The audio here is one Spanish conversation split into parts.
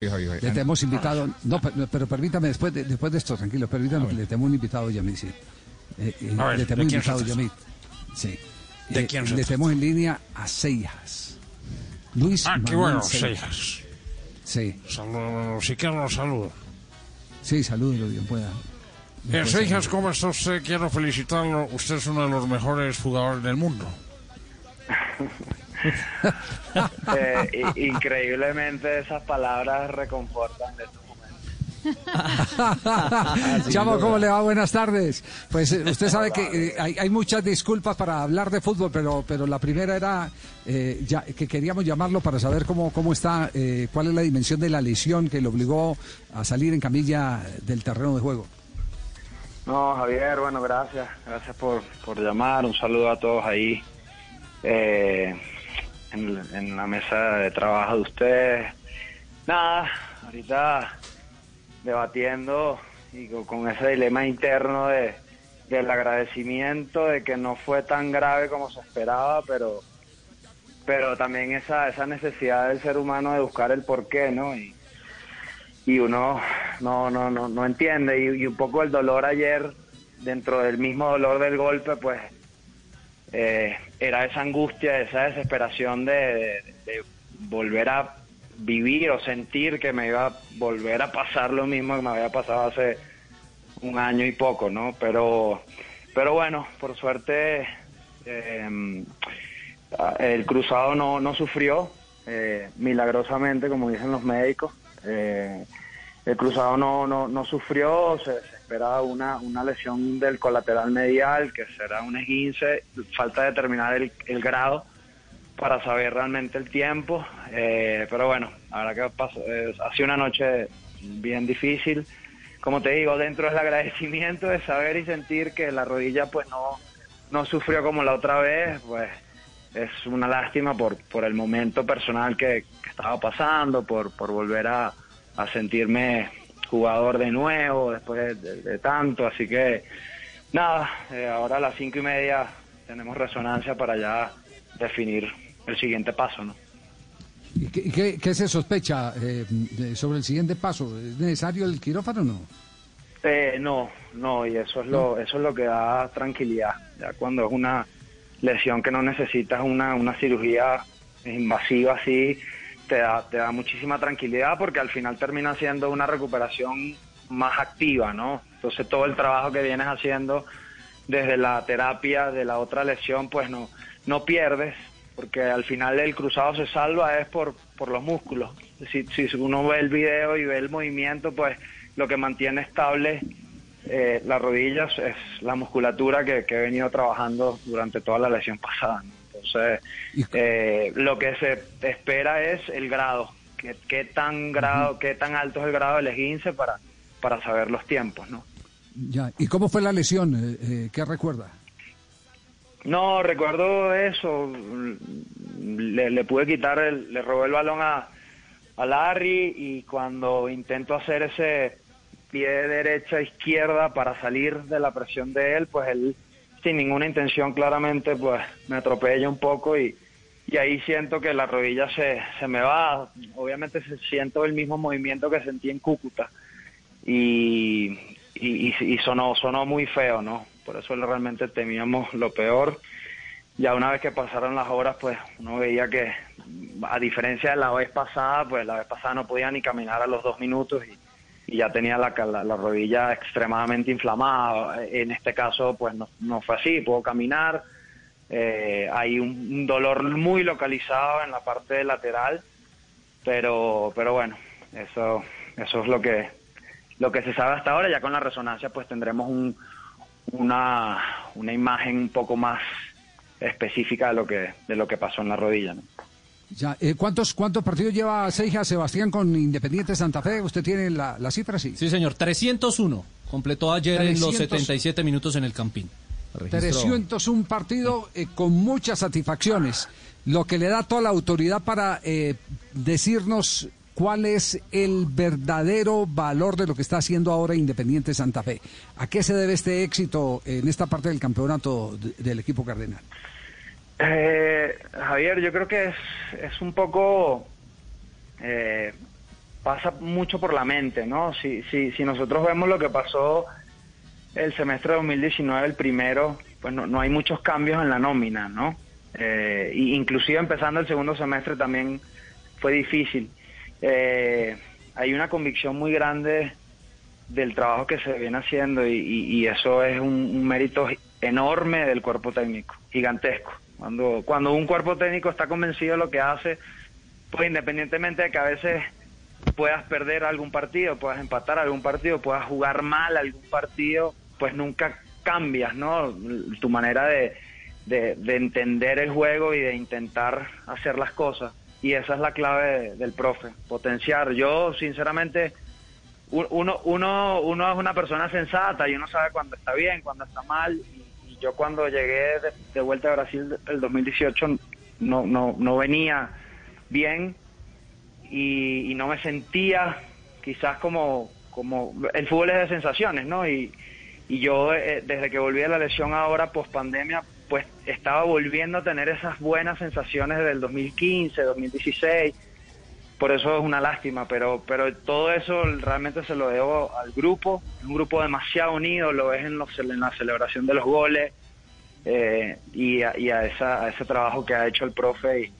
Le tenemos invitado, no, pero, permítame, después de, después de esto, tranquilo, permítame, le tenemos un invitado, Yamit, sí. Eh, eh, le tenemos un invitado, Yamit. Sí. ¿De quién Le tenemos en línea a Seijas. Luis Ah, qué bueno, Seijas. Sí. Saludos, si quiero los saludo. Sí, salúdelo bien pueda. Eh, Seijas, ¿cómo está usted? Quiero felicitarlo. Usted es uno de los mejores jugadores del mundo. Eh, increíblemente esas palabras reconfortan de momentos. Chamo, ¿cómo le va? Buenas tardes. Pues eh, usted sabe que eh, hay, hay muchas disculpas para hablar de fútbol, pero, pero la primera era eh, ya, que queríamos llamarlo para saber cómo, cómo está, eh, cuál es la dimensión de la lesión que le obligó a salir en camilla del terreno de juego. No, Javier, bueno, gracias. Gracias por, por llamar. Un saludo a todos ahí eh, en, la mesa de trabajo de ustedes. Nada, ahorita debatiendo y con, con ese dilema interno de, del agradecimiento de que no fue tan grave como se esperaba, pero pero también esa, esa necesidad del ser humano de buscar el porqué, ¿no? Y, y uno no, no, no, no entiende. Y, y un poco el dolor ayer, dentro del mismo dolor del golpe, pues eh, era esa angustia, esa desesperación de, volver a vivir o sentir que me iba a volver a pasar lo mismo que me había pasado hace un año y poco, ¿no? Pero, pero bueno, por suerte eh, el cruzado no, no sufrió, eh, milagrosamente, como dicen los médicos. Eh, el cruzado no, no, no sufrió, se, se esperaba una, una lesión del colateral medial, que será un esguince, falta determinar el, el grado para saber realmente el tiempo, eh, pero bueno, ahora que pasó, eh, ha sido una noche bien difícil, como te digo, dentro del agradecimiento de saber y sentir que la rodilla pues no, no sufrió como la otra vez, pues es una lástima por, por el momento personal que, que estaba pasando, por, por volver a, a sentirme jugador de nuevo después de, de tanto, así que nada, eh, ahora a las cinco y media tenemos resonancia para ya definir el siguiente paso, ¿no? ¿Y qué, y qué- qué se sospecha eh, sobre el siguiente paso? ¿Es necesario el quirófano o no? Eh, no, no, y eso es lo, eso es lo que da tranquilidad. Ya cuando es una lesión que no necesitas una, una cirugía invasiva así, te da, te da muchísima tranquilidad porque al final termina siendo una recuperación más activa, ¿no? Entonces todo el trabajo que vienes haciendo desde la terapia de la otra lesión, pues no, no pierdes, porque al final el cruzado se salva es por, por los músculos. Si, si uno ve el video y ve el movimiento, pues lo que mantiene estable eh, las rodillas es la musculatura que, que he venido trabajando durante toda la lesión pasada. ¿no? Entonces, eh, lo que se espera es el grado, qué, qué tan grado, qué tan alto es el grado del esguince para, para saber los tiempos, ¿no? Ya. ¿Y cómo fue la lesión? Eh, eh, ¿Qué recuerda? No, recuerdo eso. Le, le pude quitar, el, le robé el balón a, a Larry y cuando intento hacer ese pie derecha izquierda para salir de la presión de él, pues él sin ninguna intención claramente pues me atropella un poco y, y ahí siento que la rodilla se, se me va. Obviamente se siento el mismo movimiento que sentí en Cúcuta y, y, y- sonó, sonó muy feo, ¿no? Por eso realmente temíamos lo peor. Ya una vez que pasaron las horas, pues uno veía que, a diferencia de la vez pasada, pues la vez pasada no podía ni caminar a los dos minutos y, y ya tenía la, la, la rodilla extremadamente inflamada. En este caso, pues no, no fue así, puedo caminar. Eh, hay un, un dolor muy localizado en la parte lateral, pero, pero bueno, eso, eso es lo que, lo que se sabe hasta ahora. Ya con la resonancia, pues tendremos un, una, una imagen un poco más específica de lo que, de lo que pasó en la rodilla. ¿no? Ya, eh, ¿cuántos, ¿Cuántos partidos lleva Seija Sebastián con Independiente Santa Fe? ¿Usted tiene la, la cifra? Sí. Sí, señor, 301. Completó ayer en los 300. 77 minutos en el Campín. Registró- 301 partido eh, con muchas satisfacciones, lo que le da toda la autoridad para eh, decirnos cuál es el verdadero valor de lo que está haciendo ahora Independiente Santa Fe. ¿A qué se debe este éxito en esta parte del campeonato de- del equipo cardenal? Eh, Javier, yo creo que es, es un poco eh, pasa mucho por la mente, ¿no? Si, si, si nosotros vemos lo que pasó el semestre de 2019, el primero, pues no, no hay muchos cambios en la nómina, ¿no? Eh, inclusive empezando el segundo semestre también fue difícil. Eh, hay una convicción muy grande del trabajo que se viene haciendo y, eso es un, mérito enorme del cuerpo técnico, gigantesco. Cuando, cuando un cuerpo técnico está convencido de lo que hace, pues independientemente de que a veces puedas perder algún partido, puedas empatar algún partido, puedas jugar mal algún partido, pues nunca cambias, ¿no? Tu manera de, de, entender el juego y de intentar hacer las cosas. Y esa es la clave del profe, potenciar. Yo, sinceramente, uno, uno, uno es una persona sensata y uno sabe cuando está bien, cuando está mal. Y, yo cuando llegué de, vuelta a Brasil el 2018 no, no, no venía bien y, no me sentía quizás como, como... El fútbol es de sensaciones, ¿no? Y, y yo eh, desde que volví a la lesión ahora, post pandemia, pues estaba volviendo a tener esas buenas sensaciones del 2015, 2016. Por eso es una lástima, pero, pero todo eso realmente se lo debo al grupo, un grupo demasiado unido, lo ves en, los, la celebración de los goles eh, y, a, esa, ese trabajo que ha hecho el profe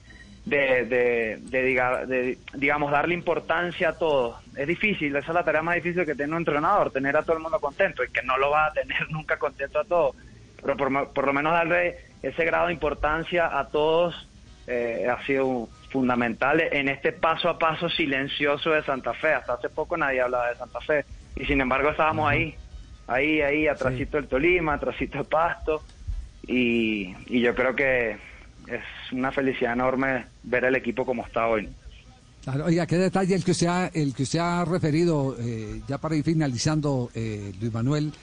de, de, digamos, darle importancia a todo. Es difícil, esa es la tarea más difícil que tiene un entrenador, tener a todo el mundo contento y que no lo va a tener nunca contento a todos pero por, lo menos darle ese grado de importancia a todos eh, ha sido fundamental en este paso a paso silencioso de Santa Fe. Hasta hace poco nadie hablaba de Santa Fe y sin embargo estábamos ahí, ahí, ahí, atrásito del Tolima, atrásito del Pasto y, y yo creo que es una felicidad enorme ver el equipo como está hoy. oiga, qué detalle el que usted ha, el que usted ha referido, eh, ya para ir finalizando, eh, Luis Manuel,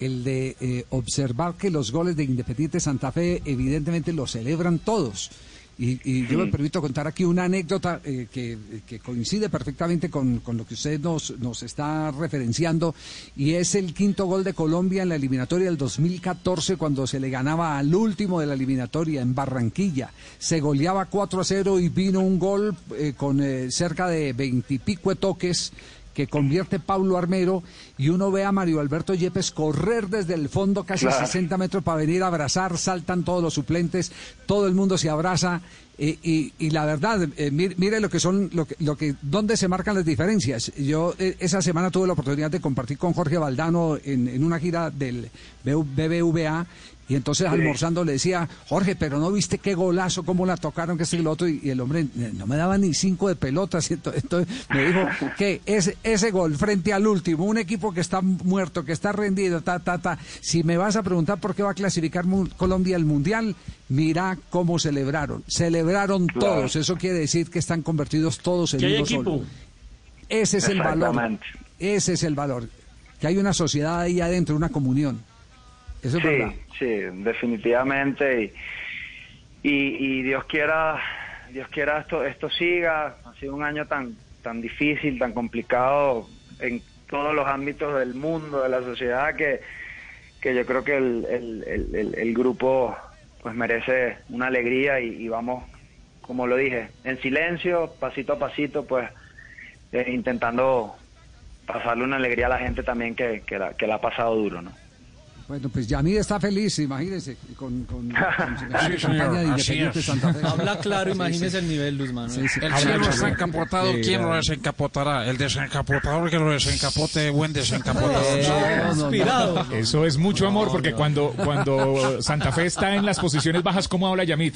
el de eh, observar que los goles de Independiente Santa Fe evidentemente los celebran todos. Y, yo me permito contar aquí una anécdota eh, que, coincide perfectamente con, lo que usted nos, nos está referenciando, y es el quinto gol de Colombia en la eliminatoria del 2014, cuando se le ganaba al último de la eliminatoria en Barranquilla. Se goleaba 4 a 0 y vino un gol eh, con cerca de veintipico toques que convierte Pablo Armero y uno ve a Mario Alberto Yepes correr desde el fondo casi 60 metros para venir a abrazar, saltan todos los suplentes, todo el mundo se abraza. Y, y, la verdad, eh, mire, lo que son, lo que, lo que, dónde se marcan las diferencias. Yo eh, esa semana tuve la oportunidad de compartir con Jorge Valdano en, en una gira del BBVA y entonces almorzando le decía, Jorge, pero no viste qué golazo, cómo la tocaron, que es el otro. Y, el hombre eh, no me daba ni cinco de pelotas. Y entonces, me dijo que ese, ese gol frente al último, un equipo que está muerto, que está rendido, ta, ta, ta. Si me vas a preguntar por qué va a clasificar Colombia al Mundial, mira cómo celebraron. Celebraron todos. Eso quiere decir que están convertidos todos en uno solo. Ese es el valor. Ese es el valor. Que hay una sociedad ahí adentro, una comunión sí, sí, definitivamente. Y, y, Dios quiera, Dios quiera esto, esto siga. Ha sido un año tan, tan difícil, tan complicado en todos los ámbitos del mundo, de la sociedad, que, que yo creo que el, el, el, grupo pues merece una alegría y, vamos, como lo dije, en silencio, pasito a pasito, pues eh, intentando pasarle una alegría a la gente también que, que, la, que la ha pasado duro, ¿no? Bueno, pues Yamid está feliz, imagínese, con, con, con su campaña de Independiente Santa Fe. Habla claro, imagínese el nivel, Luis Manuel. el cielo está encapotado, ¿quién lo desencapotará? El desencapotador que lo desencapote, buen desencapotador. Eso es mucho amor, porque cuando, cuando Santa Fe está en las posiciones bajas, ¿cómo habla Yamid?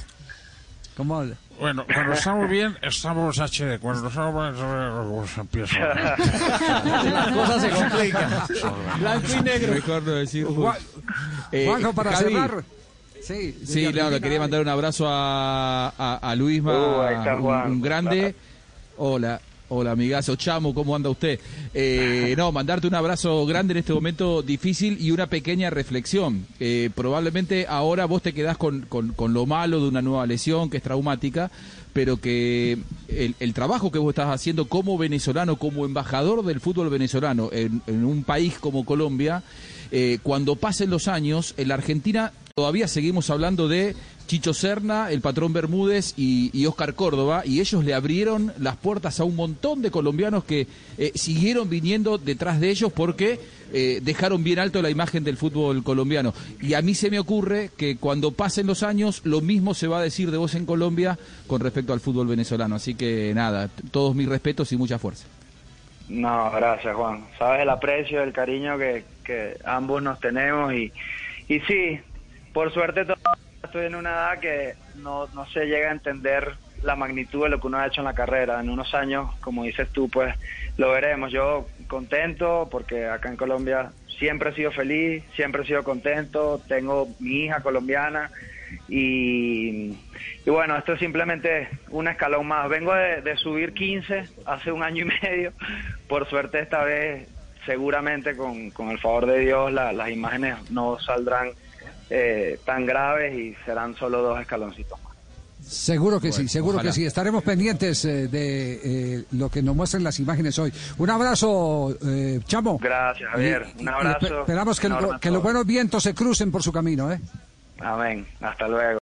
¿Cómo habla? Bueno, cuando estamos bien, estamos HD. Cuando estamos mal, empieza. La cosa se complica. Blanco y negro. Mejor no decir. Eh, Juanjo, para cerrar. Sí, sí claro, quería mandar un abrazo a, a, a Luisma, uh, un, grande. Hola. Hola, amigazo Chamo, ¿cómo anda usted? Eh, no, mandarte un abrazo grande en este momento difícil y una pequeña reflexión. Eh, probablemente ahora vos te quedás con, con, lo malo de una nueva lesión que es traumática, pero que el, trabajo que vos estás haciendo como venezolano, como embajador del fútbol venezolano en, un país como Colombia, eh, cuando pasen los años, en la Argentina todavía seguimos hablando de Chicho Serna, el patrón Bermúdez y, Oscar Córdoba, y ellos le abrieron las puertas a un montón de colombianos que eh, siguieron viniendo detrás de ellos porque eh, dejaron bien alto la imagen del fútbol colombiano. Y a mí se me ocurre que cuando pasen los años, lo mismo se va a decir de vos en Colombia con respecto al fútbol venezolano. Así que nada, todos mis respetos y mucha fuerza. No, gracias Juan. Sabes el aprecio, el cariño que, ambos nos tenemos y sí, por suerte estoy en una edad que no, no se llega a entender la magnitud de lo que uno ha hecho en la carrera. En unos años, como dices tú, pues lo veremos. Yo contento porque acá en Colombia siempre he sido feliz, siempre he sido contento, tengo mi hija colombiana y, bueno, esto es simplemente un escalón más. Vengo de, subir 15 hace un año y medio, por suerte esta vez seguramente con, con el favor de Dios las imágenes no saldrán eh, tan graves y serán solo dos escaloncitos más. Seguro que sí, seguro que sí. Estaremos pendientes eh, de eh, lo que nos muestren las imágenes hoy. Un abrazo, Chamo. Gracias, Javier. Un abrazo. esperamos que, que los buenos vientos se crucen por su camino. ¿eh? Amén. Hasta luego.